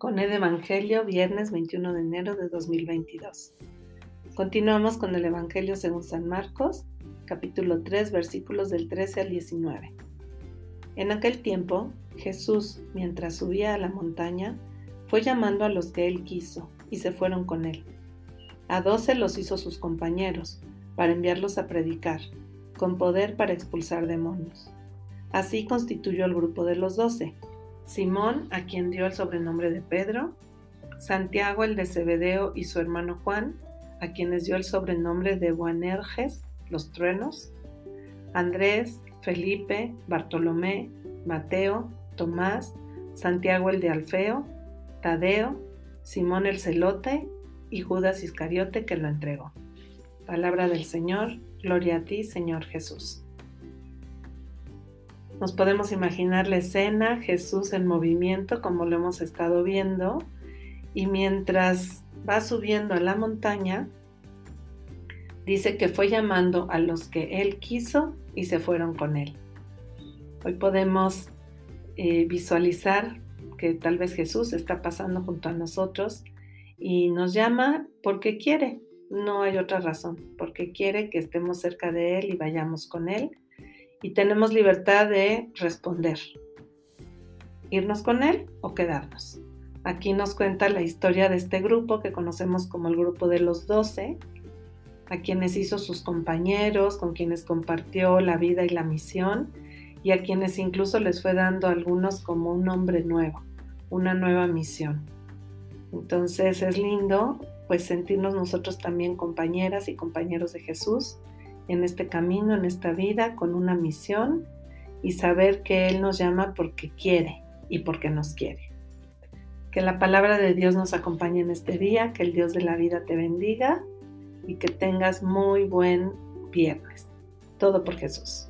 Poned Evangelio, viernes 21 de enero de 2022. Continuamos con el Evangelio según San Marcos, capítulo 3, versículos del 13 al 19. En aquel tiempo, Jesús, mientras subía a la montaña, fue llamando a los que él quiso, y se fueron con él. A doce los hizo sus compañeros, para enviarlos a predicar, con poder para expulsar demonios. Así constituyó el grupo de los doce Simón, a quien dio el sobrenombre de Pedro, Santiago el de Zebedeo y su hermano Juan, a quienes dio el sobrenombre de Boanerges, los truenos, Andrés, Felipe, Bartolomé, Mateo, Tomás, Santiago el de Alfeo, Tadeo, Simón el celote y Judas Iscariote que lo entregó. Palabra del Señor, gloria a ti, Señor Jesús. Nos podemos imaginar la escena, Jesús en movimiento, como lo hemos estado viendo, y mientras va subiendo a la montaña, dice que fue llamando a los que él quiso y se fueron con él. Hoy podemos eh, visualizar que tal vez Jesús está pasando junto a nosotros y nos llama porque quiere, no hay otra razón, porque quiere que estemos cerca de Él y vayamos con Él y tenemos libertad de responder. Irnos con él o quedarnos. Aquí nos cuenta la historia de este grupo que conocemos como el grupo de los doce, a quienes hizo sus compañeros, con quienes compartió la vida y la misión, y a quienes incluso les fue dando algunos como un nombre nuevo, una nueva misión. Entonces es lindo pues sentirnos nosotros también compañeras y compañeros de Jesús en este camino, en esta vida, con una misión y saber que Él nos llama porque quiere y porque nos quiere. Que la palabra de Dios nos acompañe en este día, que el Dios de la vida te bendiga y que tengas muy buen viernes. Todo por Jesús.